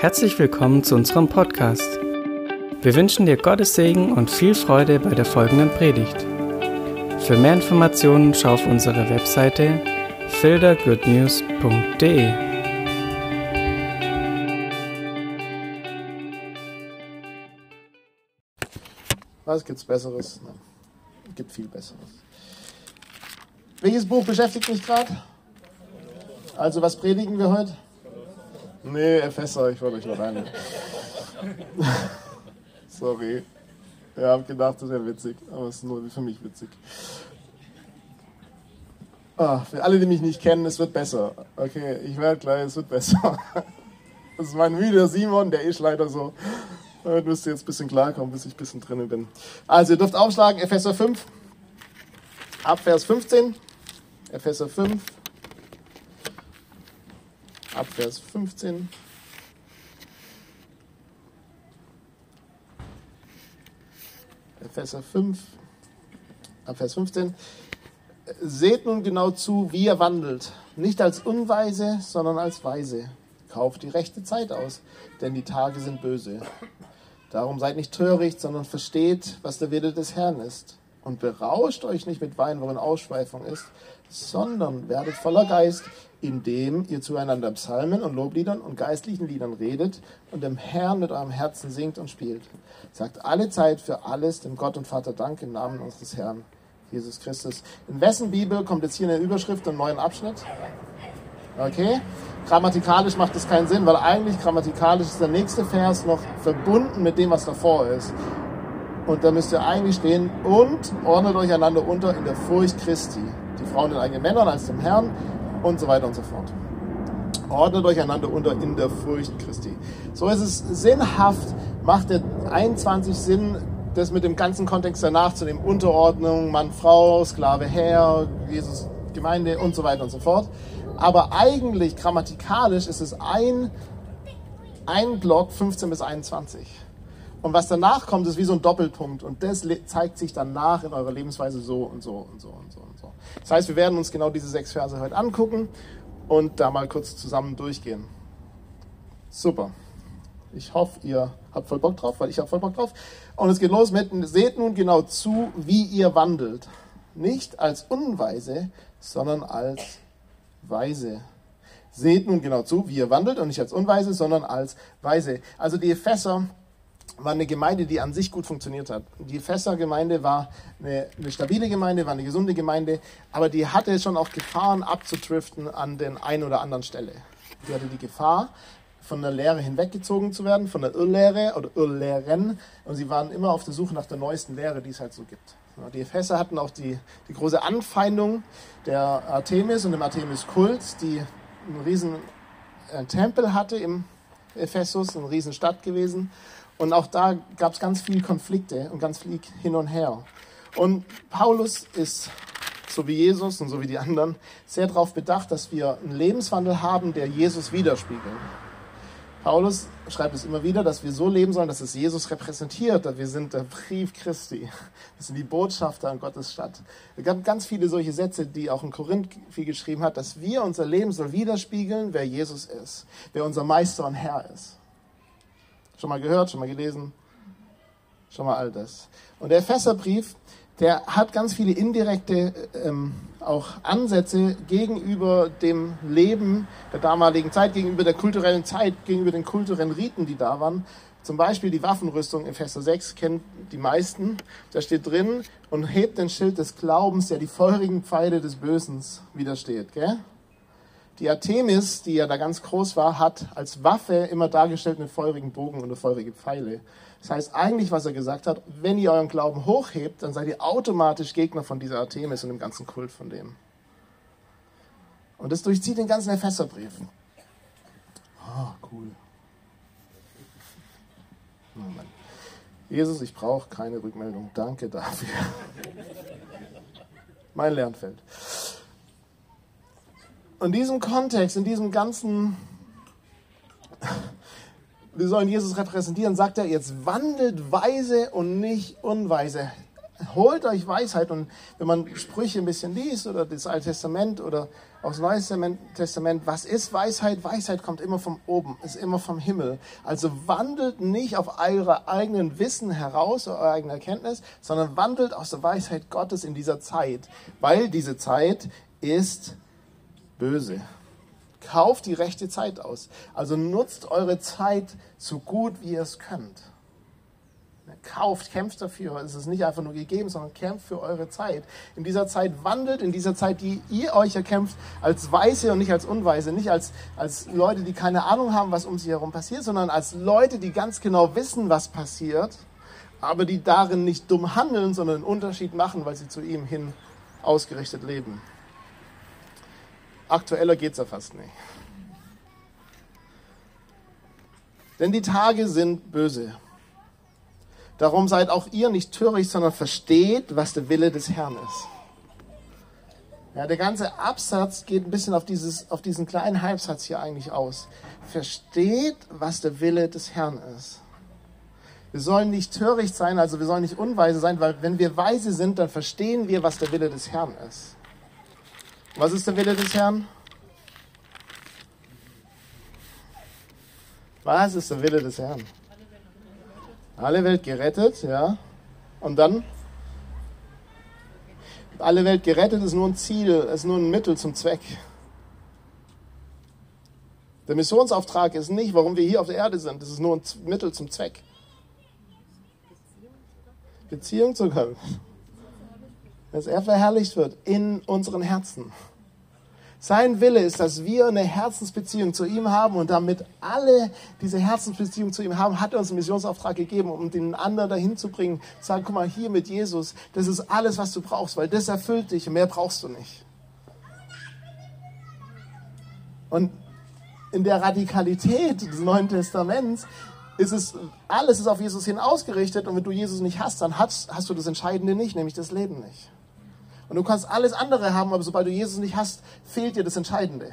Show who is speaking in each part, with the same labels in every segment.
Speaker 1: Herzlich willkommen zu unserem Podcast. Wir wünschen dir Gottes Segen und viel Freude bei der folgenden Predigt. Für mehr Informationen schau auf unsere Webseite fildergoodnews.de.
Speaker 2: Was gibt's Besseres? Na, gibt viel Besseres. Welches Buch beschäftigt mich gerade? Also, was predigen wir heute? Nee, Epheser, ich wollte euch noch rein. Sorry. Ich habe gedacht, das wäre witzig, aber es ist nur für mich witzig. Ah, für alle, die mich nicht kennen, es wird besser. Okay, ich werde gleich, es wird besser. Das ist mein Müde Simon, der ist leider so. Damit müsst ihr jetzt ein bisschen klarkommen, bis ich ein bisschen drin bin. Also, ihr dürft aufschlagen, Epheser 5, ab Vers 15. Epheser 5, ab Vers 15. Epheser 5, ab Vers 15. Seht nun genau zu, wie ihr wandelt, nicht als Unweise, sondern als Weise. Kauft die rechte Zeit aus, denn die Tage sind böse. Darum seid nicht töricht, sondern versteht, was der Wille des Herrn ist. Und berauscht euch nicht mit Wein, worin Ausschweifung ist, sondern werdet voller Geist, indem ihr zueinander Psalmen und Lobliedern und geistlichen Liedern redet und dem Herrn mit eurem Herzen singt und spielt. Sagt alle Zeit für alles dem Gott und Vater Dank im Namen unseres Herrn Jesus Christus. In wessen Bibel kommt jetzt hier eine Überschrift, einen neuen Abschnitt? Okay? Grammatikalisch macht das keinen Sinn, weil eigentlich grammatikalisch ist der nächste Vers noch verbunden mit dem, was davor ist. Und da müsst ihr eigentlich stehen und ordnet euch einander unter in der Furcht Christi. Die Frauen den eigenen Männern als dem Herrn und so weiter und so fort. Ordnet euch einander unter in der Furcht Christi. So ist es sinnhaft, macht der 21 Sinn, das mit dem ganzen Kontext danach zu nehmen. Unterordnung, Mann, Frau, Sklave, Herr, Jesus, Gemeinde und so weiter und so fort. Aber eigentlich grammatikalisch ist es ein, ein Block 15 bis 21. Und was danach kommt, ist wie so ein Doppelpunkt. Und das zeigt sich danach in eurer Lebensweise so und so und so und so und so. Das heißt, wir werden uns genau diese sechs Verse heute angucken und da mal kurz zusammen durchgehen. Super. Ich hoffe, ihr habt voll Bock drauf, weil ich habe voll Bock drauf. Und es geht los mit, seht nun genau zu, wie ihr wandelt. Nicht als Unweise, sondern als Weise. Seht nun genau zu, wie ihr wandelt und nicht als Unweise, sondern als Weise. Also die Epheser war eine Gemeinde, die an sich gut funktioniert hat. Die Epheser-Gemeinde war eine, eine, stabile Gemeinde, war eine gesunde Gemeinde, aber die hatte schon auch Gefahren abzudriften an den einen oder anderen Stelle. Die hatte die Gefahr, von der Lehre hinweggezogen zu werden, von der Irrlehre oder Irrlehren. Und sie waren immer auf der Suche nach der neuesten Lehre, die es halt so gibt. Die Epheser hatten auch die, die große Anfeindung der Artemis und dem Artemis-Kult, die einen riesen äh, Tempel hatte im Ephesus, eine riesen Stadt gewesen. Und auch da gab es ganz viele Konflikte und ganz viel hin und her. Und Paulus ist, so wie Jesus und so wie die anderen, sehr darauf bedacht, dass wir einen Lebenswandel haben, der Jesus widerspiegelt. Paulus schreibt es immer wieder, dass wir so leben sollen, dass es Jesus repräsentiert. Dass wir sind der Brief Christi. Wir sind die Botschafter an Gottes Stadt. Es gab ganz viele solche Sätze, die auch in Korinth viel geschrieben hat, dass wir unser Leben soll widerspiegeln, wer Jesus ist, wer unser Meister und Herr ist. Schon mal gehört, schon mal gelesen, schon mal all das. Und der Epheserbrief, der hat ganz viele indirekte ähm, auch Ansätze gegenüber dem Leben der damaligen Zeit, gegenüber der kulturellen Zeit, gegenüber den kulturellen Riten, die da waren. Zum Beispiel die Waffenrüstung in Epheser 6 kennen die meisten. Da steht drin und hebt den Schild des Glaubens, der die feurigen Pfeile des Bösen widersteht. Gell? Die Artemis, die ja da ganz groß war, hat als Waffe immer dargestellt einen feurigen Bogen und eine feurige Pfeile. Das heißt eigentlich, was er gesagt hat, wenn ihr euren Glauben hochhebt, dann seid ihr automatisch Gegner von dieser Artemis und dem ganzen Kult von dem. Und das durchzieht den ganzen Epheserbrief. Ah, oh, cool. Oh Jesus, ich brauche keine Rückmeldung. Danke dafür. mein Lernfeld. In diesem Kontext, in diesem ganzen, wir sollen Jesus repräsentieren, sagt er, jetzt wandelt weise und nicht unweise. holt euch Weisheit. Und wenn man Sprüche ein bisschen liest oder das Alte Testament oder auch das Neue Testament, was ist Weisheit? Weisheit kommt immer von oben, ist immer vom Himmel. Also wandelt nicht auf eure eigenen Wissen heraus, eure eigene Erkenntnis, sondern wandelt aus der Weisheit Gottes in dieser Zeit, weil diese Zeit ist böse. Kauft die rechte Zeit aus. Also nutzt eure Zeit so gut, wie ihr es könnt. Kauft, kämpft dafür. Es ist nicht einfach nur gegeben, sondern kämpft für eure Zeit. In dieser Zeit wandelt, in dieser Zeit, die ihr euch erkämpft, als Weise und nicht als Unweise. Nicht als, als Leute, die keine Ahnung haben, was um sie herum passiert, sondern als Leute, die ganz genau wissen, was passiert, aber die darin nicht dumm handeln, sondern einen Unterschied machen, weil sie zu ihm hin ausgerichtet leben. Aktueller geht es ja fast nicht. Denn die Tage sind böse. Darum seid auch ihr nicht töricht, sondern versteht, was der Wille des Herrn ist. Ja, der ganze Absatz geht ein bisschen auf, dieses, auf diesen kleinen Halbsatz hier eigentlich aus. Versteht, was der Wille des Herrn ist. Wir sollen nicht töricht sein, also wir sollen nicht unweise sein, weil wenn wir weise sind, dann verstehen wir, was der Wille des Herrn ist. Was ist der Wille des Herrn? Was ist der Wille des Herrn? Alle Welt gerettet, ja. Und dann? Alle Welt gerettet ist nur ein Ziel, ist nur ein Mittel zum Zweck. Der Missionsauftrag ist nicht, warum wir hier auf der Erde sind. Das ist nur ein Mittel zum Zweck. Beziehung zu Gott. Dass er verherrlicht wird in unseren Herzen. Sein Wille ist, dass wir eine Herzensbeziehung zu ihm haben und damit alle diese Herzensbeziehung zu ihm haben, hat er uns einen Missionsauftrag gegeben, um den anderen dahin zu bringen. Sagen, guck mal, hier mit Jesus, das ist alles, was du brauchst, weil das erfüllt dich und mehr brauchst du nicht. Und in der Radikalität des Neuen Testaments ist es, alles ist auf Jesus hin ausgerichtet und wenn du Jesus nicht hast, dann hast, hast du das Entscheidende nicht, nämlich das Leben nicht. Und du kannst alles andere haben, aber sobald du Jesus nicht hast, fehlt dir das Entscheidende.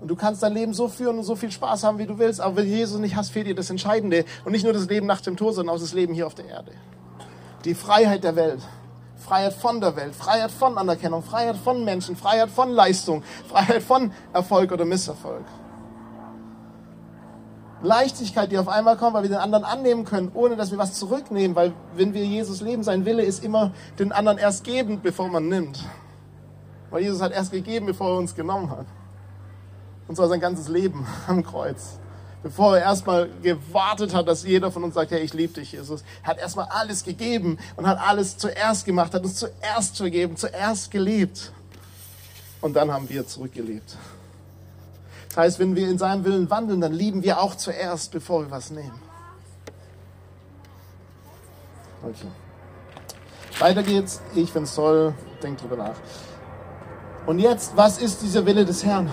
Speaker 2: Und du kannst dein Leben so führen und so viel Spaß haben, wie du willst, aber wenn du Jesus nicht hast, fehlt dir das Entscheidende. Und nicht nur das Leben nach dem Tod, sondern auch das Leben hier auf der Erde. Die Freiheit der Welt. Freiheit von der Welt, Freiheit von Anerkennung, Freiheit von Menschen, Freiheit von Leistung, Freiheit von Erfolg oder Misserfolg. Leichtigkeit, die auf einmal kommt, weil wir den anderen annehmen können, ohne dass wir was zurücknehmen, weil wenn wir Jesus leben, sein Wille ist immer den anderen erst geben, bevor man nimmt. Weil Jesus hat erst gegeben, bevor er uns genommen hat. Und zwar sein ganzes Leben am Kreuz. Bevor er erstmal gewartet hat, dass jeder von uns sagt, hey, ich liebe dich, Jesus. Er hat erstmal alles gegeben und hat alles zuerst gemacht, hat uns zuerst vergeben, zuerst geliebt. Und dann haben wir zurückgelebt. Heißt, wenn wir in seinem Willen wandeln, dann lieben wir auch zuerst, bevor wir was nehmen. Okay. Weiter geht's. Ich finde es toll. Denkt drüber nach. Und jetzt, was ist dieser Wille des Herrn?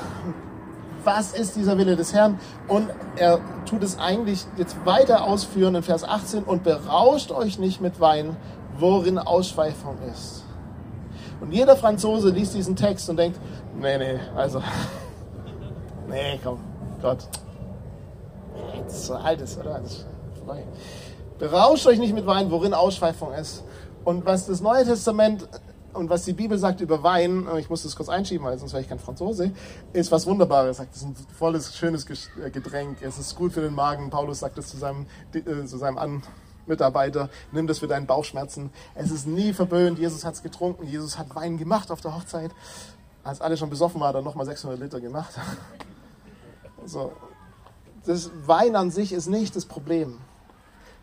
Speaker 2: Was ist dieser Wille des Herrn? Und er tut es eigentlich jetzt weiter ausführen in Vers 18 und berauscht euch nicht mit Wein, worin Ausschweifung ist. Und jeder Franzose liest diesen Text und denkt, nee, nee, also Nee, komm, Gott. Das ist so altes, oder? Das ist vorbei. Berauscht euch nicht mit Wein, worin Ausschweifung ist. Und was das Neue Testament und was die Bibel sagt über Wein, ich muss das kurz einschieben, weil sonst wäre ich kein Franzose, ist was Wunderbares. Es ist ein volles, schönes äh, Getränk. Es ist gut für den Magen. Paulus sagt es zu seinem, äh, zu seinem An Mitarbeiter, nimm das für deinen Bauchschmerzen. Es ist nie verböhnt. Jesus hat es getrunken. Jesus hat Wein gemacht auf der Hochzeit. Als alle schon besoffen waren, hat er nochmal 600 Liter gemacht. So. Das Wein an sich ist nicht das Problem.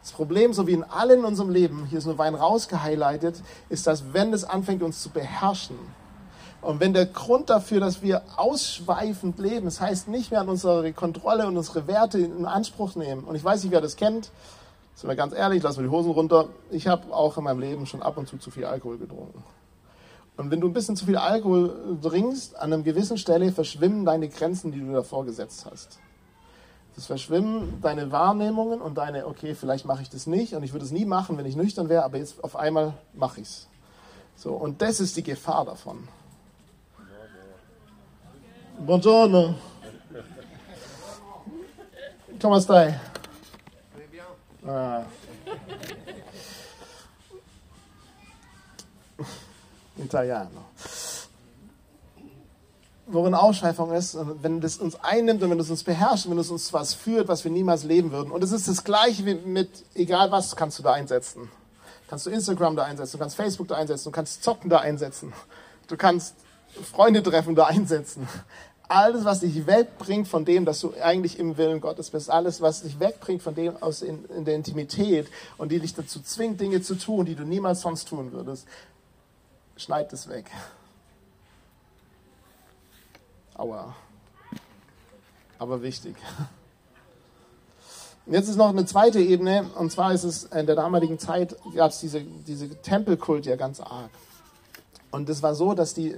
Speaker 2: Das Problem, so wie in allen in unserem Leben, hier ist nur Wein rausgehighlightet, ist, dass wenn es anfängt, uns zu beherrschen, und wenn der Grund dafür, dass wir ausschweifend leben, das heißt nicht mehr an unsere Kontrolle und unsere Werte in Anspruch nehmen. Und ich weiß nicht, wer das kennt. Sind wir ganz ehrlich, lassen wir die Hosen runter. Ich habe auch in meinem Leben schon ab und zu zu viel Alkohol getrunken. Und wenn du ein bisschen zu viel Alkohol trinkst, an einer gewissen Stelle verschwimmen deine Grenzen, die du davor gesetzt hast. Das verschwimmen deine Wahrnehmungen und deine, okay, vielleicht mache ich das nicht und ich würde es nie machen, wenn ich nüchtern wäre, aber jetzt auf einmal mache ich es. So, und das ist die Gefahr davon. Buongiorno. Come stai? Ah. Italiano. Worin Ausschweifung ist, wenn das uns einnimmt und wenn es uns beherrscht, wenn es uns was führt, was wir niemals leben würden. Und es ist das Gleiche wie mit, egal was kannst du da einsetzen. Kannst du Instagram da einsetzen, du kannst Facebook da einsetzen, du kannst Zocken da einsetzen, du kannst Freunde treffen da einsetzen alles, was dich wegbringt von dem, dass du eigentlich im Willen Gottes bist, alles, was dich wegbringt von dem aus in, in der Intimität und die dich dazu zwingt, Dinge zu tun, die du niemals sonst tun würdest, schneid es weg. Aua. Aber wichtig. Und jetzt ist noch eine zweite Ebene, und zwar ist es in der damaligen Zeit, gab es diese, diese Tempelkult ja ganz arg. Und es war so, dass die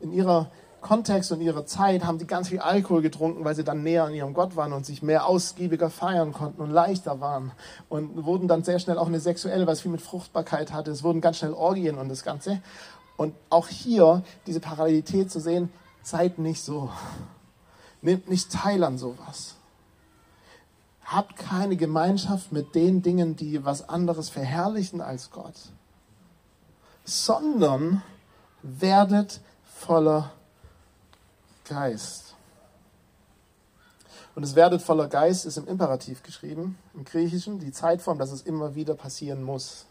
Speaker 2: in ihrer Kontext und ihrer Zeit haben die ganz viel Alkohol getrunken, weil sie dann näher an ihrem Gott waren und sich mehr ausgiebiger feiern konnten und leichter waren. Und wurden dann sehr schnell auch eine sexuelle, was viel mit Fruchtbarkeit hatte. Es wurden ganz schnell Orgien und das Ganze. Und auch hier diese Parallelität zu sehen, seid nicht so. Nehmt nicht teil an sowas. Habt keine Gemeinschaft mit den Dingen, die was anderes verherrlichen als Gott, sondern werdet voller Geist. Und es werdet voller Geist ist im Imperativ geschrieben, im Griechischen, die Zeitform, dass es immer wieder passieren muss.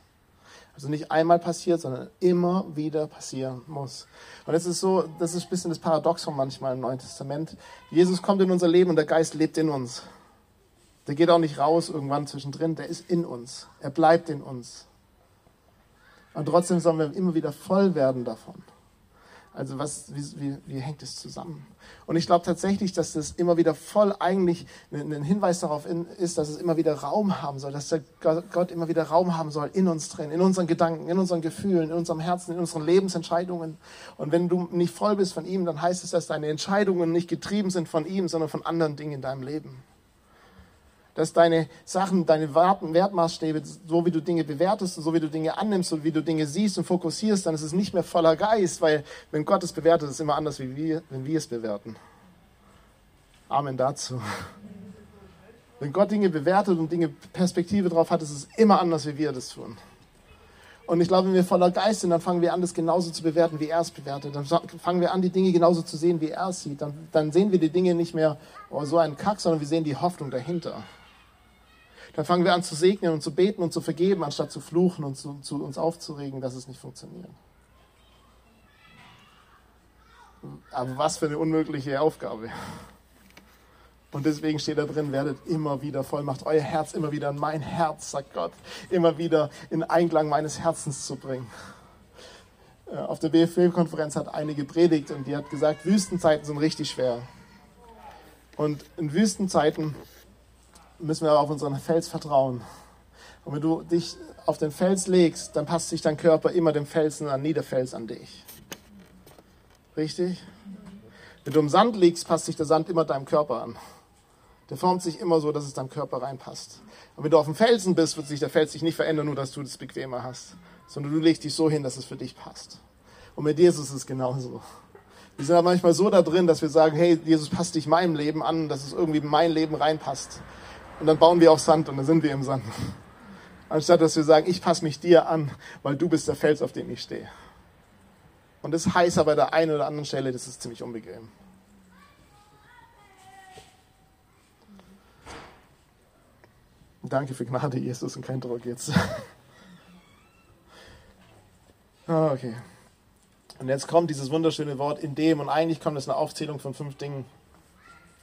Speaker 2: Also nicht einmal passiert, sondern immer wieder passieren muss. Und es ist so, das ist ein bisschen das Paradoxon manchmal im Neuen Testament. Jesus kommt in unser Leben und der Geist lebt in uns. Der geht auch nicht raus irgendwann zwischendrin, der ist in uns. Er bleibt in uns. Und trotzdem sollen wir immer wieder voll werden davon. Also was, wie, wie, wie hängt es zusammen? Und ich glaube tatsächlich, dass das immer wieder voll eigentlich ein Hinweis darauf ist, dass es immer wieder Raum haben soll, dass der Gott immer wieder Raum haben soll in uns drin, in unseren Gedanken, in unseren Gefühlen, in unserem Herzen, in unseren Lebensentscheidungen. Und wenn du nicht voll bist von ihm, dann heißt es, dass deine Entscheidungen nicht getrieben sind von ihm, sondern von anderen Dingen in deinem Leben dass deine Sachen, deine Wertmaßstäbe, so wie du Dinge bewertest und so wie du Dinge annimmst und wie du Dinge siehst und fokussierst, dann ist es nicht mehr voller Geist, weil wenn Gott es bewertet, ist es immer anders, wie wir, wenn wir es bewerten. Amen dazu. Wenn Gott Dinge bewertet und Dinge Perspektive drauf hat, ist es immer anders, wie wir das tun. Und ich glaube, wenn wir voller Geist sind, dann fangen wir an, das genauso zu bewerten, wie er es bewertet. Dann fangen wir an, die Dinge genauso zu sehen, wie er es sieht. Dann, dann sehen wir die Dinge nicht mehr, oh, so ein Kack, sondern wir sehen die Hoffnung dahinter. Dann fangen wir an zu segnen und zu beten und zu vergeben, anstatt zu fluchen und zu, zu uns aufzuregen, dass es nicht funktioniert. Aber was für eine unmögliche Aufgabe. Und deswegen steht da drin, werdet immer wieder voll, macht euer Herz immer wieder in mein Herz, sagt Gott, immer wieder in Einklang meines Herzens zu bringen. Äh, auf der BFW-Konferenz hat eine gepredigt und die hat gesagt, Wüstenzeiten sind richtig schwer. Und in Wüstenzeiten müssen wir auf unseren Fels vertrauen. Und wenn du dich auf den Fels legst, dann passt sich dein Körper immer dem Felsen an, nie der Fels an dich. Richtig? Wenn du im Sand liegst, passt sich der Sand immer deinem Körper an. Der formt sich immer so, dass es deinem Körper reinpasst. Und wenn du auf dem Felsen bist, wird sich der Fels sich nicht verändern, nur dass du das bequemer hast. Sondern du legst dich so hin, dass es für dich passt. Und mit Jesus ist es genauso. Wir sind aber manchmal so da drin, dass wir sagen, hey, Jesus passt dich meinem Leben an, dass es irgendwie in mein Leben reinpasst. Und dann bauen wir auf Sand und dann sind wir im Sand. Anstatt dass wir sagen, ich passe mich dir an, weil du bist der Fels, auf dem ich stehe. Und das heißt aber der einen oder anderen Stelle, das ist ziemlich unbequem. Danke für Gnade, Jesus, und kein Druck jetzt. Ah, okay. Und jetzt kommt dieses wunderschöne Wort in dem, und eigentlich kommt es eine Aufzählung von fünf Dingen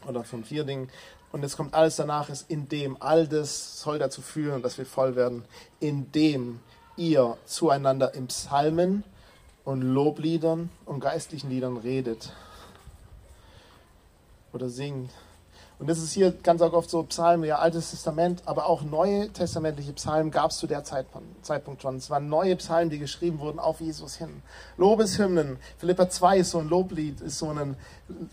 Speaker 2: oder von vier Dingen. Und jetzt kommt alles danach, ist in dem, all das soll dazu führen, dass wir voll werden, indem ihr zueinander in Psalmen und Lobliedern und geistlichen Liedern redet oder singt und das ist hier ganz oft so Psalmen, ja, Altes Testament, aber auch neue testamentliche Psalmen gab es zu der Zeitpunkt schon. Es waren neue Psalmen, die geschrieben wurden auf Jesus hin. Lobeshymnen, Philippa 2 ist so ein Loblied, ist so ein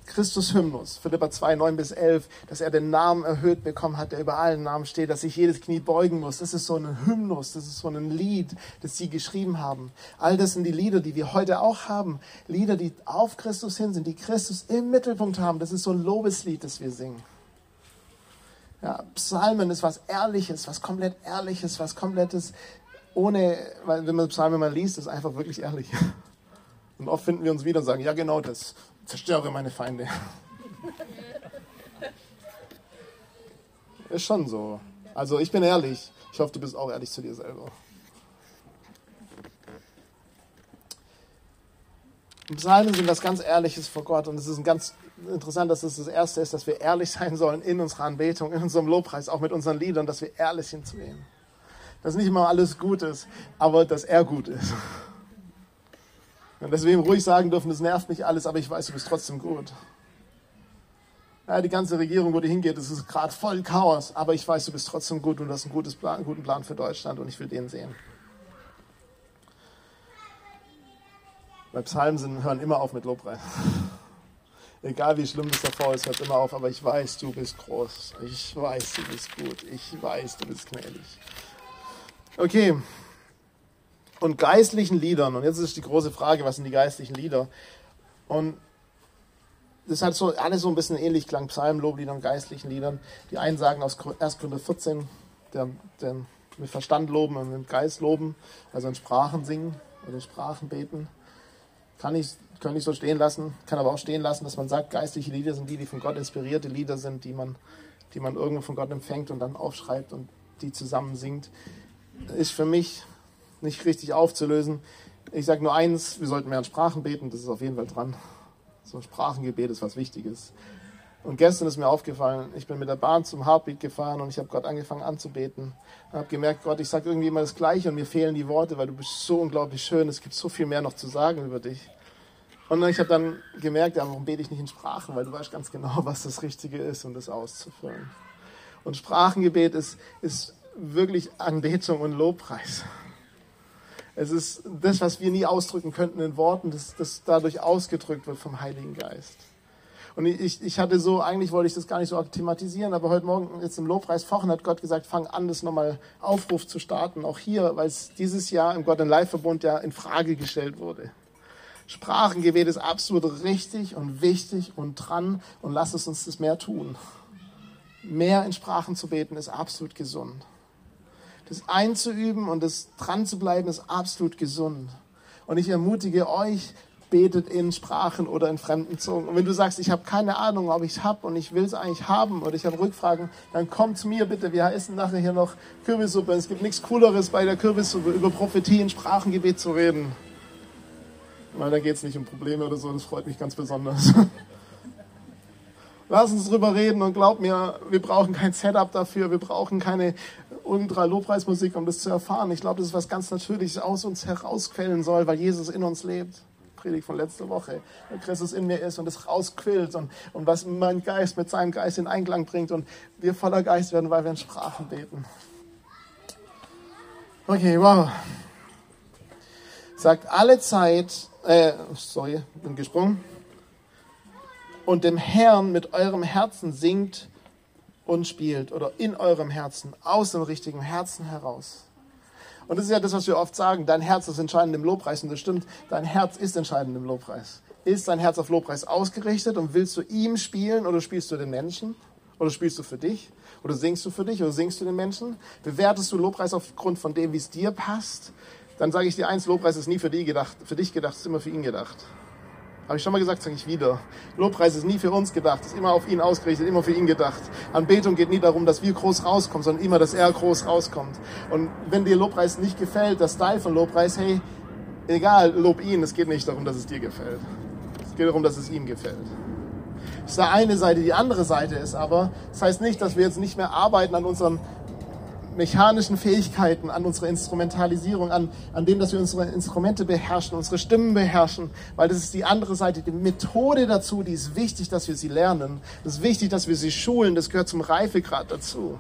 Speaker 2: Christushymnus. Philippa 2, 9 bis 11, dass er den Namen erhöht bekommen hat, der über allen Namen steht, dass sich jedes Knie beugen muss. Das ist so ein Hymnus, das ist so ein Lied, das sie geschrieben haben. All das sind die Lieder, die wir heute auch haben. Lieder, die auf Christus hin sind, die Christus im Mittelpunkt haben. Das ist so ein Lobeslied, das wir singen. Ja, Psalmen ist was Ehrliches, was komplett Ehrliches, was komplettes, ohne, weil wenn man Psalmen mal liest, ist einfach wirklich ehrlich. Und oft finden wir uns wieder und sagen, ja genau das, zerstöre meine Feinde. Ist schon so. Also ich bin ehrlich. Ich hoffe, du bist auch ehrlich zu dir selber. Psalmen sind was ganz Ehrliches vor Gott und es ist ein ganz interessant, dass es das Erste ist, dass wir ehrlich sein sollen in unserer Anbetung, in unserem Lobpreis, auch mit unseren Liedern, dass wir ehrlich ihm. Dass nicht immer alles gut ist, aber dass er gut ist. Und dass wir ihm ruhig sagen dürfen, das nervt mich alles, aber ich weiß, du bist trotzdem gut. Ja, die ganze Regierung, wo die hingeht, es ist gerade voll Chaos, aber ich weiß, du bist trotzdem gut und du hast einen, gutes Plan, einen guten Plan für Deutschland und ich will den sehen. Bei Psalmen hören immer auf mit Lobpreis. Egal wie schlimm es davor ist, hört immer auf, aber ich weiß, du bist groß. Ich weiß, du bist gut. Ich weiß, du bist gnädig. Okay. Und geistlichen Liedern. Und jetzt ist die große Frage, was sind die geistlichen Lieder? Und das hat so alles so ein bisschen ähnlich klang, Psalmen, Lobliedern und geistlichen Liedern. Die einen sagen aus 1. Korinther 14, der, der mit Verstand loben und mit Geist loben, also in Sprachen singen oder in Sprachen beten. Kann ich, kann ich so stehen lassen, kann aber auch stehen lassen, dass man sagt, geistliche Lieder sind die, die von Gott inspirierte Lieder sind, die man, die man irgendwo von Gott empfängt und dann aufschreibt und die zusammen singt. Ist für mich nicht richtig aufzulösen. Ich sage nur eins, wir sollten mehr in Sprachen beten, das ist auf jeden Fall dran. So Sprachengebet ist was Wichtiges. Und gestern ist mir aufgefallen, ich bin mit der Bahn zum Heartbeat gefahren und ich habe Gott angefangen anzubeten. Und habe gemerkt, Gott, ich sage irgendwie immer das Gleiche und mir fehlen die Worte, weil du bist so unglaublich schön. Es gibt so viel mehr noch zu sagen über dich. Und ich habe dann gemerkt, ja, warum bete ich nicht in Sprachen? Weil du weißt ganz genau, was das Richtige ist, um das auszufüllen. Und Sprachengebet ist, ist wirklich Anbetung und Lobpreis. Es ist das, was wir nie ausdrücken könnten in Worten, das, das dadurch ausgedrückt wird vom Heiligen Geist. Und ich, ich hatte so, eigentlich wollte ich das gar nicht so thematisieren, aber heute Morgen jetzt im Lobpreis vorhin hat Gott gesagt, fang an, das nochmal Aufruf zu starten, auch hier, weil es dieses Jahr im Gott in Live Verbund ja in Frage gestellt wurde. Sprachengebet ist absolut richtig und wichtig und dran und lass es uns das mehr tun. Mehr in Sprachen zu beten ist absolut gesund das einzuüben und das dran zu bleiben, ist absolut gesund. Und ich ermutige euch, betet in Sprachen oder in fremden Zungen. Und wenn du sagst, ich habe keine Ahnung, ob ich es habe und ich will es eigentlich haben oder ich habe Rückfragen, dann komm zu mir bitte. Wir essen nachher hier noch Kürbissuppe. Es gibt nichts Cooleres bei der Kürbissuppe, über Prophetie in Sprachengebet zu reden. Weil da geht es nicht um Probleme oder so, das freut mich ganz besonders. Lass uns drüber reden und glaub mir, wir brauchen kein Setup dafür, wir brauchen keine Ultra-Lobpreismusik, um das zu erfahren. Ich glaube, das ist was ganz Natürliches aus uns herausquellen soll, weil Jesus in uns lebt. Predigt von letzter Woche, weil Christus in mir ist und es rausquillt und, und was mein Geist mit seinem Geist in Einklang bringt und wir voller Geist werden, weil wir in Sprachen beten. Okay, wow. Sagt alle Zeit, äh, sorry, bin gesprungen und dem Herrn mit eurem Herzen singt und spielt oder in eurem Herzen, aus dem richtigen Herzen heraus. Und das ist ja das, was wir oft sagen, dein Herz ist entscheidend im Lobpreis und das stimmt, dein Herz ist entscheidend im Lobpreis. Ist dein Herz auf Lobpreis ausgerichtet und willst du ihm spielen oder spielst du den Menschen? Oder spielst du für dich? Oder singst du für dich oder singst du den Menschen? Bewertest du Lobpreis aufgrund von dem, wie es dir passt? Dann sage ich dir eins, Lobpreis ist nie für, die gedacht, für dich gedacht, ist immer für ihn gedacht. Habe ich schon mal gesagt, sage ich wieder. Lobpreis ist nie für uns gedacht, ist immer auf ihn ausgerichtet, immer für ihn gedacht. Anbetung geht nie darum, dass wir groß rauskommen, sondern immer, dass er groß rauskommt. Und wenn dir Lobpreis nicht gefällt, das Style von Lobpreis, hey, egal, lob ihn. Es geht nicht darum, dass es dir gefällt. Es geht darum, dass es ihm gefällt. Das ist eine Seite. Die andere Seite ist aber, das heißt nicht, dass wir jetzt nicht mehr arbeiten an unserem mechanischen Fähigkeiten, an unserer Instrumentalisierung, an, an dem, dass wir unsere Instrumente beherrschen, unsere Stimmen beherrschen, weil das ist die andere Seite, die Methode dazu, die ist wichtig, dass wir sie lernen. Das ist wichtig, dass wir sie schulen, das gehört zum Reifegrad dazu.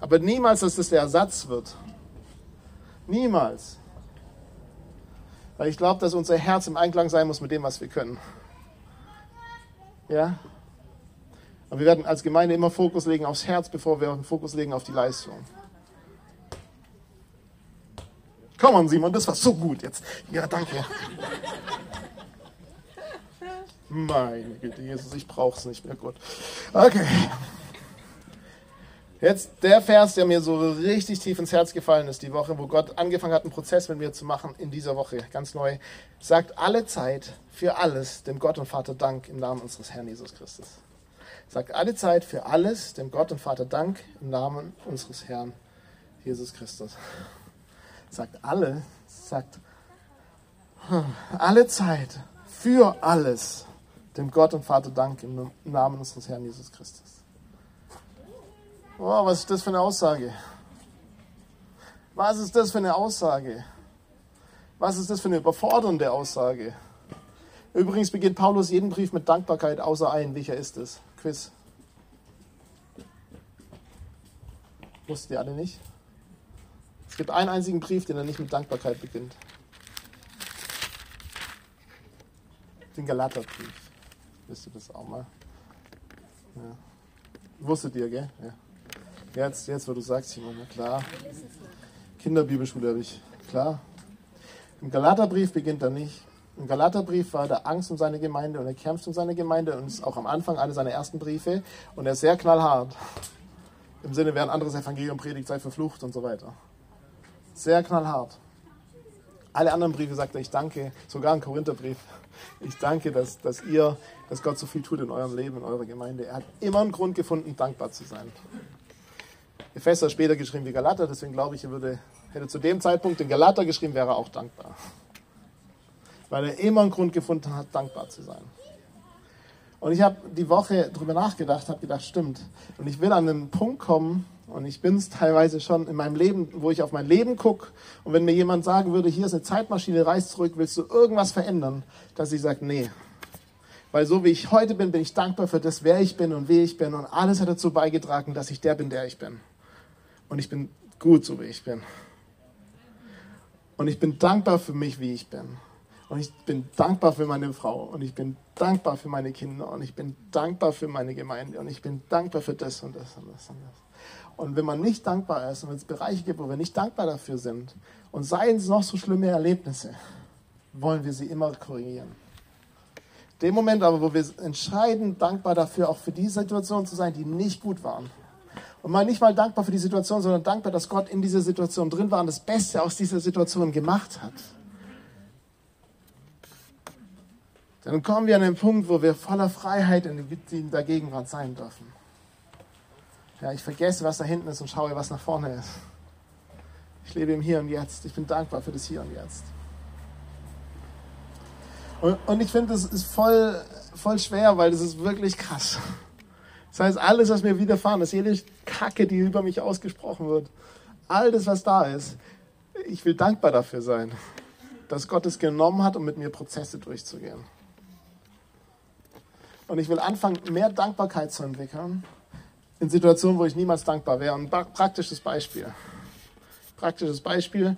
Speaker 2: Aber niemals, dass das der Ersatz wird. Niemals. Weil ich glaube, dass unser Herz im Einklang sein muss mit dem, was wir können. Ja? Aber wir werden als Gemeinde immer Fokus legen aufs Herz, bevor wir Fokus legen auf die Leistung. Komm on, Simon, das war so gut jetzt. Ja, danke. Meine Güte, Jesus, ich brauche es nicht mehr. Gut. Okay. Jetzt der Vers, der mir so richtig tief ins Herz gefallen ist, die Woche, wo Gott angefangen hat, einen Prozess mit mir zu machen, in dieser Woche, ganz neu, sagt alle Zeit für alles dem Gott und Vater Dank im Namen unseres Herrn Jesus Christus. Sagt alle Zeit für alles dem Gott und Vater Dank im Namen unseres Herrn Jesus Christus. Sagt alle, sagt alle Zeit für alles dem Gott und Vater Dank im Namen unseres Herrn Jesus Christus. Oh, was ist das für eine Aussage? Was ist das für eine Aussage? Was ist das für eine überfordernde Aussage? Übrigens beginnt Paulus jeden Brief mit Dankbarkeit, außer einen. Welcher ist es? Quiz. Wusstet ihr alle nicht? Es gibt einen einzigen Brief, den er nicht mit Dankbarkeit beginnt. Den Galaterbrief. Wisst ihr das auch mal? Ja. Wusstet ihr, gell? Ja. Jetzt, jetzt, wo du sagst, Simon, klar. Kinderbibelschule habe ich, klar. Im Galaterbrief beginnt er nicht. Im Galaterbrief war der Angst um seine Gemeinde und er kämpft um seine Gemeinde und ist auch am Anfang einer seiner ersten Briefe und er ist sehr knallhart. Im Sinne, wer ein anderes Evangelium predigt, sei verflucht und so weiter. Sehr knallhart. Alle anderen Briefe sagt er, ich danke, sogar ein Korintherbrief, ich danke, dass, dass ihr, dass Gott so viel tut in eurem Leben, in eurer Gemeinde. Er hat immer einen Grund gefunden, dankbar zu sein. Epheser später geschrieben wie Galater, deswegen glaube ich, er würde, hätte zu dem Zeitpunkt den Galater geschrieben, wäre er auch dankbar. Weil er immer einen Grund gefunden hat, dankbar zu sein. Und ich habe die Woche darüber nachgedacht, habe gedacht, stimmt. Und ich will an einen Punkt kommen, und ich bin es teilweise schon in meinem Leben, wo ich auf mein Leben gucke. Und wenn mir jemand sagen würde, hier ist eine Zeitmaschine, reiß zurück, willst du irgendwas verändern? Dass ich sage, nee. Weil so wie ich heute bin, bin ich dankbar für das, wer ich bin und wie ich bin. Und alles hat dazu beigetragen, dass ich der bin, der ich bin. Und ich bin gut, so wie ich bin. Und ich bin dankbar für mich, wie ich bin. Und ich bin dankbar für meine Frau. Und ich bin dankbar für meine Kinder. Und ich bin dankbar für meine Gemeinde. Und ich bin dankbar für das und das und das und das. Und wenn man nicht dankbar ist und wenn es Bereiche gibt, wo wir nicht dankbar dafür sind, und seien es noch so schlimme Erlebnisse, wollen wir sie immer korrigieren. Dem Moment aber, wo wir entscheiden, dankbar dafür, auch für die Situationen zu sein, die nicht gut waren, und mal nicht mal dankbar für die Situation, sondern dankbar, dass Gott in dieser Situation drin war und das Beste aus dieser Situation gemacht hat. Dann kommen wir an den Punkt, wo wir voller Freiheit in der Gegenwart sein dürfen. Ja, ich vergesse, was da hinten ist und schaue, was nach vorne ist. Ich lebe im Hier und Jetzt. Ich bin dankbar für das Hier und Jetzt. Und, und ich finde, das ist voll, voll schwer, weil das ist wirklich krass. Das heißt, alles, was mir widerfahren ist, jede Kacke, die über mich ausgesprochen wird, all das, was da ist, ich will dankbar dafür sein, dass Gott es genommen hat, um mit mir Prozesse durchzugehen. Und ich will anfangen, mehr Dankbarkeit zu entwickeln in Situationen, wo ich niemals dankbar wäre. Ein praktisches Beispiel. Praktisches Beispiel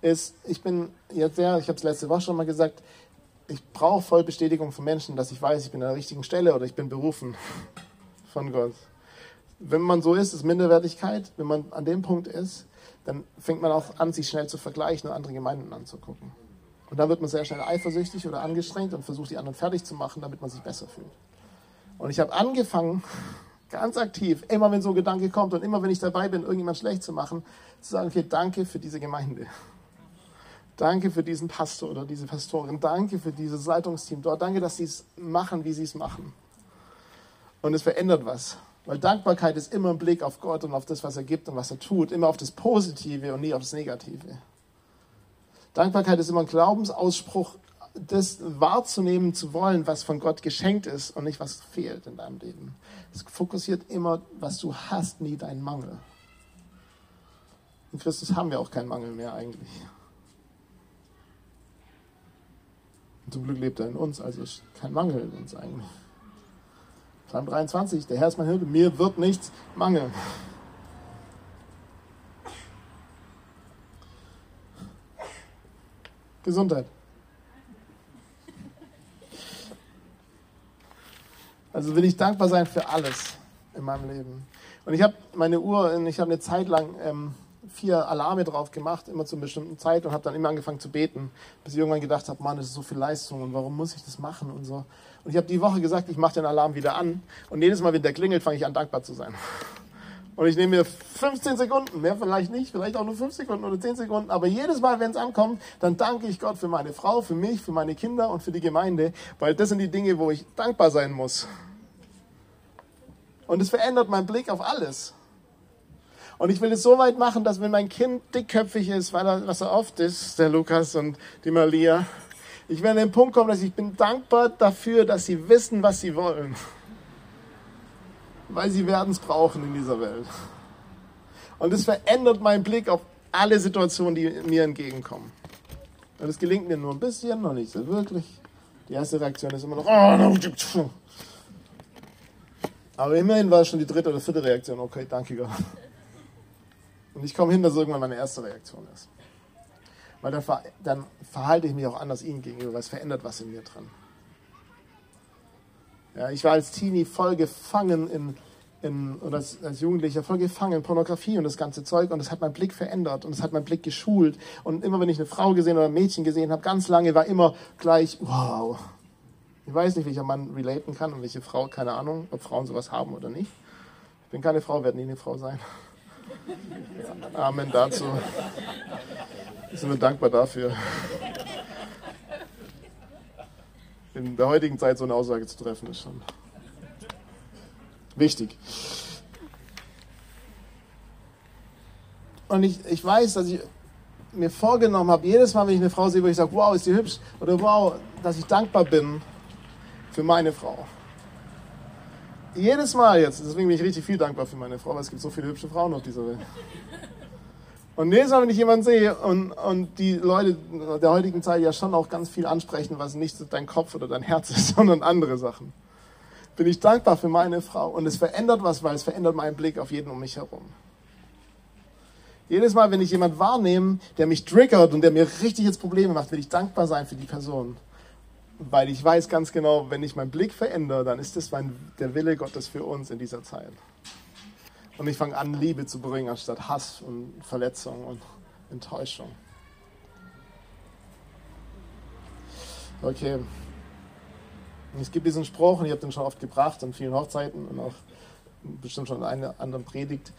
Speaker 2: ist, ich bin jetzt sehr, ich habe es letzte Woche schon mal gesagt, ich brauche voll Bestätigung von Menschen, dass ich weiß, ich bin an der richtigen Stelle oder ich bin berufen von Gott. Wenn man so ist, ist Minderwertigkeit. Wenn man an dem Punkt ist, dann fängt man auch an, sich schnell zu vergleichen und andere Gemeinden anzugucken. Und dann wird man sehr schnell eifersüchtig oder angestrengt und versucht, die anderen fertig zu machen, damit man sich besser fühlt. Und ich habe angefangen, ganz aktiv, immer wenn so ein Gedanke kommt und immer wenn ich dabei bin, irgendjemand schlecht zu machen, zu sagen, okay, danke für diese Gemeinde. Danke für diesen Pastor oder diese Pastorin. Danke für dieses Leitungsteam dort. Danke, dass sie es machen, wie sie es machen. Und es verändert was. Weil Dankbarkeit ist immer ein Blick auf Gott und auf das, was er gibt und was er tut. Immer auf das Positive und nie auf das Negative. Dankbarkeit ist immer ein Glaubensausspruch, das wahrzunehmen zu wollen, was von Gott geschenkt ist und nicht, was fehlt in deinem Leben. Es fokussiert immer, was du hast, nie deinen Mangel. In Christus haben wir auch keinen Mangel mehr eigentlich. Zum Glück lebt er in uns, also ist kein Mangel in uns eigentlich. Psalm 23, der Herr ist mein Hirte, mir wird nichts mangeln. Gesundheit. Also will ich dankbar sein für alles in meinem Leben. Und ich habe meine Uhr, ich habe eine Zeit lang ähm, vier Alarme drauf gemacht, immer zu einer bestimmten Zeit und habe dann immer angefangen zu beten, bis ich irgendwann gedacht habe, Mann, das ist so viel Leistung und warum muss ich das machen und so. Und ich habe die Woche gesagt, ich mache den Alarm wieder an und jedes Mal, wenn der klingelt, fange ich an, dankbar zu sein. Und ich nehme mir 15 Sekunden, mehr vielleicht nicht, vielleicht auch nur 5 Sekunden oder 10 Sekunden, aber jedes Mal, wenn es ankommt, dann danke ich Gott für meine Frau, für mich, für meine Kinder und für die Gemeinde, weil das sind die Dinge, wo ich dankbar sein muss. Und es verändert meinen Blick auf alles. Und ich will es so weit machen, dass wenn mein Kind dickköpfig ist, weil er, was er oft ist, der Lukas und die Malia, ich werde an den Punkt kommen, dass ich bin dankbar dafür, dass sie wissen, was sie wollen. Weil sie werden es brauchen in dieser Welt. Und es verändert meinen Blick auf alle Situationen, die mir entgegenkommen. Und es gelingt mir nur ein bisschen, noch nicht so wirklich. Die erste Reaktion ist immer noch, oh, aber immerhin war es schon die dritte oder vierte Reaktion. Okay, danke Gott. Und ich komme hin, dass irgendwann meine erste Reaktion ist. Weil dann, dann verhalte ich mich auch anders ihnen gegenüber, weil es verändert was in mir drin. Ja, ich war als Teenie voll gefangen in, in oder als, als, Jugendlicher voll gefangen in Pornografie und das ganze Zeug und das hat meinen Blick verändert und das hat meinen Blick geschult. Und immer wenn ich eine Frau gesehen oder ein Mädchen gesehen habe, ganz lange war immer gleich, wow. Ich weiß nicht, welcher Mann relaten kann und welche Frau, keine Ahnung, ob Frauen sowas haben oder nicht. Ich bin keine Frau, werde nie eine Frau sein. Amen dazu. Sind wir dankbar dafür. In der heutigen Zeit so eine Aussage zu treffen, ist schon wichtig. Und ich, ich weiß, dass ich mir vorgenommen habe, jedes Mal, wenn ich eine Frau sehe, wo ich sage, wow, ist die hübsch, oder wow, dass ich dankbar bin für meine Frau. Jedes Mal jetzt, deswegen bin ich richtig viel dankbar für meine Frau, weil es gibt so viele hübsche Frauen auf dieser Welt. Und jedes Mal, wenn ich jemanden sehe und, und die Leute der heutigen Zeit ja schon auch ganz viel ansprechen, was nicht dein Kopf oder dein Herz ist, sondern andere Sachen, bin ich dankbar für meine Frau. Und es verändert was, weil es verändert meinen Blick auf jeden um mich herum. Jedes Mal, wenn ich jemanden wahrnehme, der mich triggert und der mir richtig jetzt Probleme macht, will ich dankbar sein für die Person. Weil ich weiß ganz genau, wenn ich meinen Blick verändere, dann ist das mein, der Wille Gottes für uns in dieser Zeit. Und ich fange an, Liebe zu bringen, anstatt Hass und Verletzung und Enttäuschung. Okay. Es gibt diesen Spruch, und ich habe den schon oft gebracht an vielen Hochzeiten und auch bestimmt schon in einer anderen Predigt.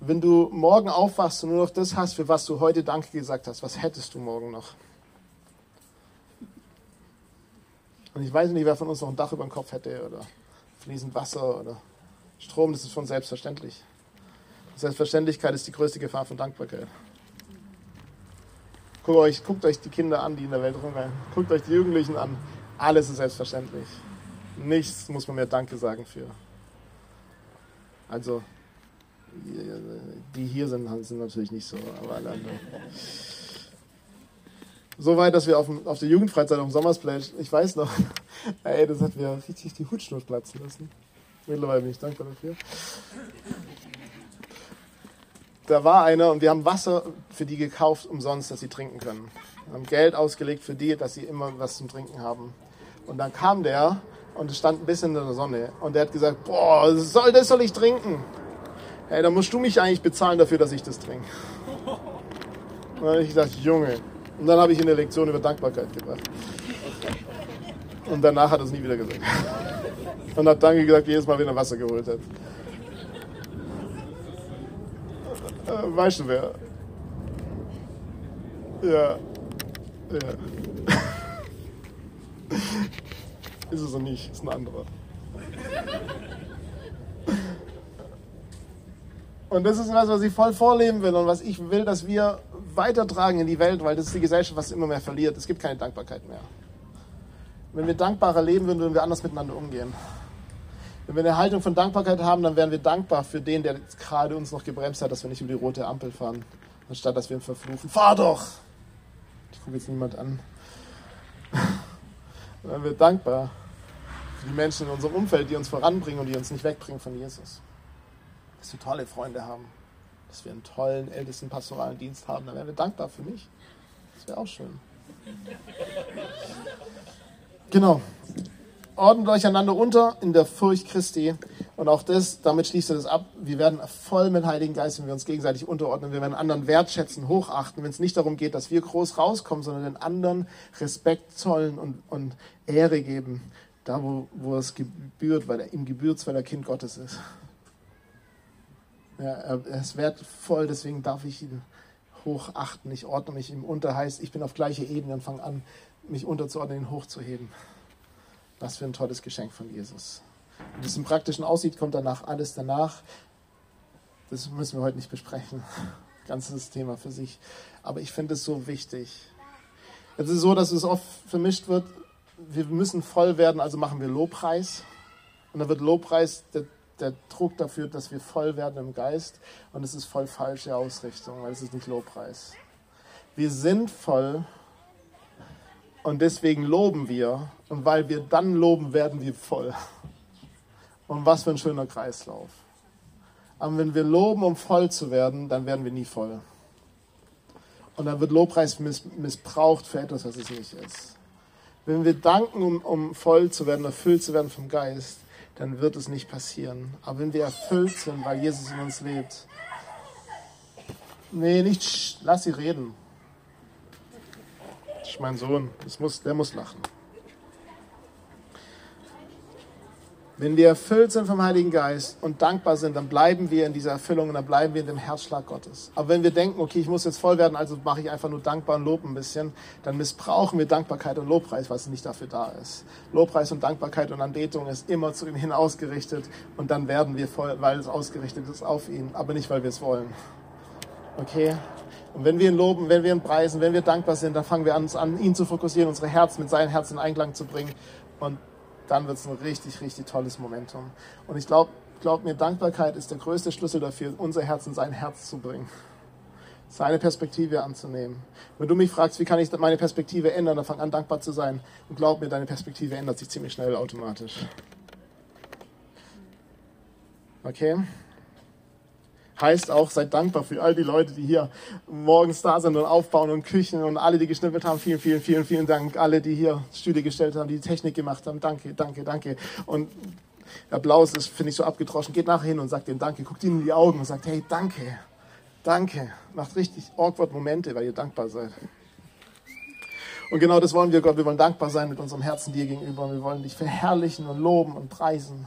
Speaker 2: Wenn du morgen aufwachst und nur noch das hast, für was du heute Danke gesagt hast, was hättest du morgen noch? Und ich weiß nicht, wer von uns noch ein Dach über dem Kopf hätte oder fließend Wasser oder Strom, das ist schon selbstverständlich. Selbstverständlichkeit ist die größte Gefahr von Dankbarkeit. Guckt euch, guckt euch die Kinder an, die in der Welt rumrennen. Guckt euch die Jugendlichen an. Alles ist selbstverständlich. Nichts muss man mehr Danke sagen für. Also, die hier sind, sind natürlich nicht so, aber alle anderen. So weit, dass wir auf, dem, auf der Jugendfreizeit auf dem Sommersplash, ich weiß noch, ey, das hat mir richtig die Hutschnur platzen lassen. Mittlerweile bin ich dankbar dafür. Da war einer und wir haben Wasser für die gekauft, umsonst, dass sie trinken können. Wir haben Geld ausgelegt für die, dass sie immer was zum Trinken haben. Und dann kam der und es stand ein bisschen in der Sonne und der hat gesagt, boah, soll, das soll ich trinken. Hey, dann musst du mich eigentlich bezahlen dafür, dass ich das trinke. Und dann habe ich gesagt, Junge. Und dann habe ich ihn eine Lektion über Dankbarkeit gebracht. Und danach hat er es nie wieder gesagt. Und hat Danke gesagt, jedes Mal, wenn er Wasser geholt hat. Äh, weißt du wer? Ja. Ja. ist es so nicht, ist ein anderer. Und das ist was, was ich voll vorleben will und was ich will, dass wir weitertragen in die Welt, weil das ist die Gesellschaft, was immer mehr verliert. Es gibt keine Dankbarkeit mehr. Wenn wir dankbarer leben würden, würden wir anders miteinander umgehen. Wenn wir eine Haltung von Dankbarkeit haben, dann wären wir dankbar für den, der gerade uns noch gebremst hat, dass wir nicht über die rote Ampel fahren, anstatt dass wir ihn verfluchen. Fahr doch! Ich gucke jetzt niemand an. Dann wären wir dankbar für die Menschen in unserem Umfeld, die uns voranbringen und die uns nicht wegbringen von Jesus. Dass wir tolle Freunde haben, dass wir einen tollen ältesten pastoralen Dienst haben, dann wären wir dankbar für mich. Das wäre auch schön. Genau ordnet euch einander unter in der Furcht Christi. Und auch das, damit schließt er das ab. Wir werden voll mit Heiligen Geist, wenn wir uns gegenseitig unterordnen. Wir werden anderen wertschätzen, hochachten, wenn es nicht darum geht, dass wir groß rauskommen, sondern den anderen Respekt zollen und, und Ehre geben. Da, wo, wo es gebührt, weil er ihm gebührt, weil er Kind Gottes ist. Ja, er ist wertvoll, deswegen darf ich ihn hochachten. Ich ordne mich ihm unter, heißt, ich bin auf gleicher Ebene und fange an, mich unterzuordnen, ihn hochzuheben. Was für ein tolles Geschenk von Jesus. Wie das im Praktischen aussieht, kommt danach alles danach. Das müssen wir heute nicht besprechen. Ganzes Thema für sich. Aber ich finde es so wichtig. Es ist so, dass es oft vermischt wird. Wir müssen voll werden, also machen wir Lobpreis. Und dann wird Lobpreis der, der Druck dafür, dass wir voll werden im Geist. Und es ist voll falsche Ausrichtung, weil es ist nicht Lobpreis. Wir sind voll und deswegen loben wir. Und weil wir dann loben, werden wir voll. Und was für ein schöner Kreislauf. Aber wenn wir loben, um voll zu werden, dann werden wir nie voll. Und dann wird Lobpreis miss missbraucht für etwas, was es nicht ist. Wenn wir danken, um, um voll zu werden, erfüllt zu werden vom Geist, dann wird es nicht passieren. Aber wenn wir erfüllt sind, weil Jesus in uns lebt, nee, nicht, lass sie reden. Das ist mein Sohn, das muss, der muss lachen. Wenn wir erfüllt sind vom Heiligen Geist und dankbar sind, dann bleiben wir in dieser Erfüllung und dann bleiben wir in dem Herzschlag Gottes. Aber wenn wir denken, okay, ich muss jetzt voll werden, also mache ich einfach nur dankbar und lob ein bisschen, dann missbrauchen wir Dankbarkeit und Lobpreis, was nicht dafür da ist. Lobpreis und Dankbarkeit und Anbetung ist immer zu ihm hin ausgerichtet und dann werden wir voll, weil es ausgerichtet ist auf ihn, aber nicht, weil wir es wollen. Okay? Und wenn wir ihn loben, wenn wir ihn preisen, wenn wir dankbar sind, dann fangen wir an, uns an ihn zu fokussieren, unsere Herzen mit seinem Herzen in Einklang zu bringen. Und dann wird es ein richtig, richtig tolles Momentum. Und ich glaube, glaub mir, Dankbarkeit ist der größte Schlüssel dafür, unser Herz in sein Herz zu bringen. Seine Perspektive anzunehmen. Wenn du mich fragst, wie kann ich meine Perspektive ändern, dann fang an, dankbar zu sein. Und glaub mir, deine Perspektive ändert sich ziemlich schnell automatisch. Okay? Heißt auch, seid dankbar für all die Leute, die hier morgens da sind und aufbauen und Küchen und alle, die geschnippelt haben. Vielen, vielen, vielen, vielen Dank. Alle, die hier Stühle gestellt haben, die, Technik gemacht haben. Danke, danke, danke. Und Applaus ist, finde ich, so abgedroschen. Geht nachher hin und sagt ihnen Danke. Guckt ihnen in die Augen und sagt, hey, danke, danke. Macht richtig awkward Momente, weil ihr dankbar seid. Und genau das wollen wir, Gott. Wir wollen dankbar sein mit unserem Herzen dir gegenüber. Wir wollen dich verherrlichen und loben und preisen.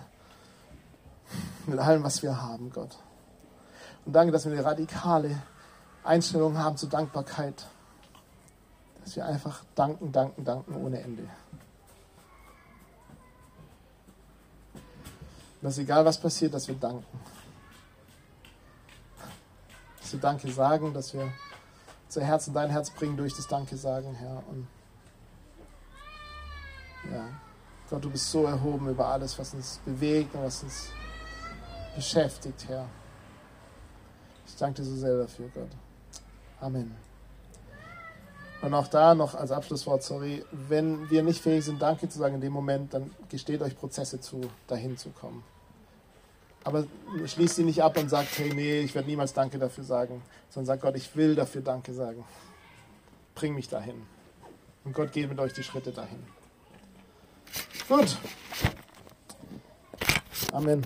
Speaker 2: Mit allem, was wir haben, Gott. Und danke, dass wir eine radikale Einstellung haben zur Dankbarkeit. Dass wir einfach danken, danken, danken ohne Ende. Dass egal was passiert, dass wir danken. Dass wir Danke sagen, dass wir unser Herz in dein Herz bringen durch das Danke sagen, Herr. Und ja, Gott, du bist so erhoben über alles, was uns bewegt und was uns beschäftigt, Herr. Ich danke dir so sehr dafür, Gott. Amen. Und auch da noch als Abschlusswort, sorry, wenn wir nicht fähig sind, Danke zu sagen in dem Moment, dann gesteht euch Prozesse zu, dahin zu kommen. Aber schließt sie nicht ab und sagt, hey, nee, ich werde niemals Danke dafür sagen, sondern sagt Gott, ich will dafür Danke sagen. Bring mich dahin. Und Gott geht mit euch die Schritte dahin. Gut. Amen.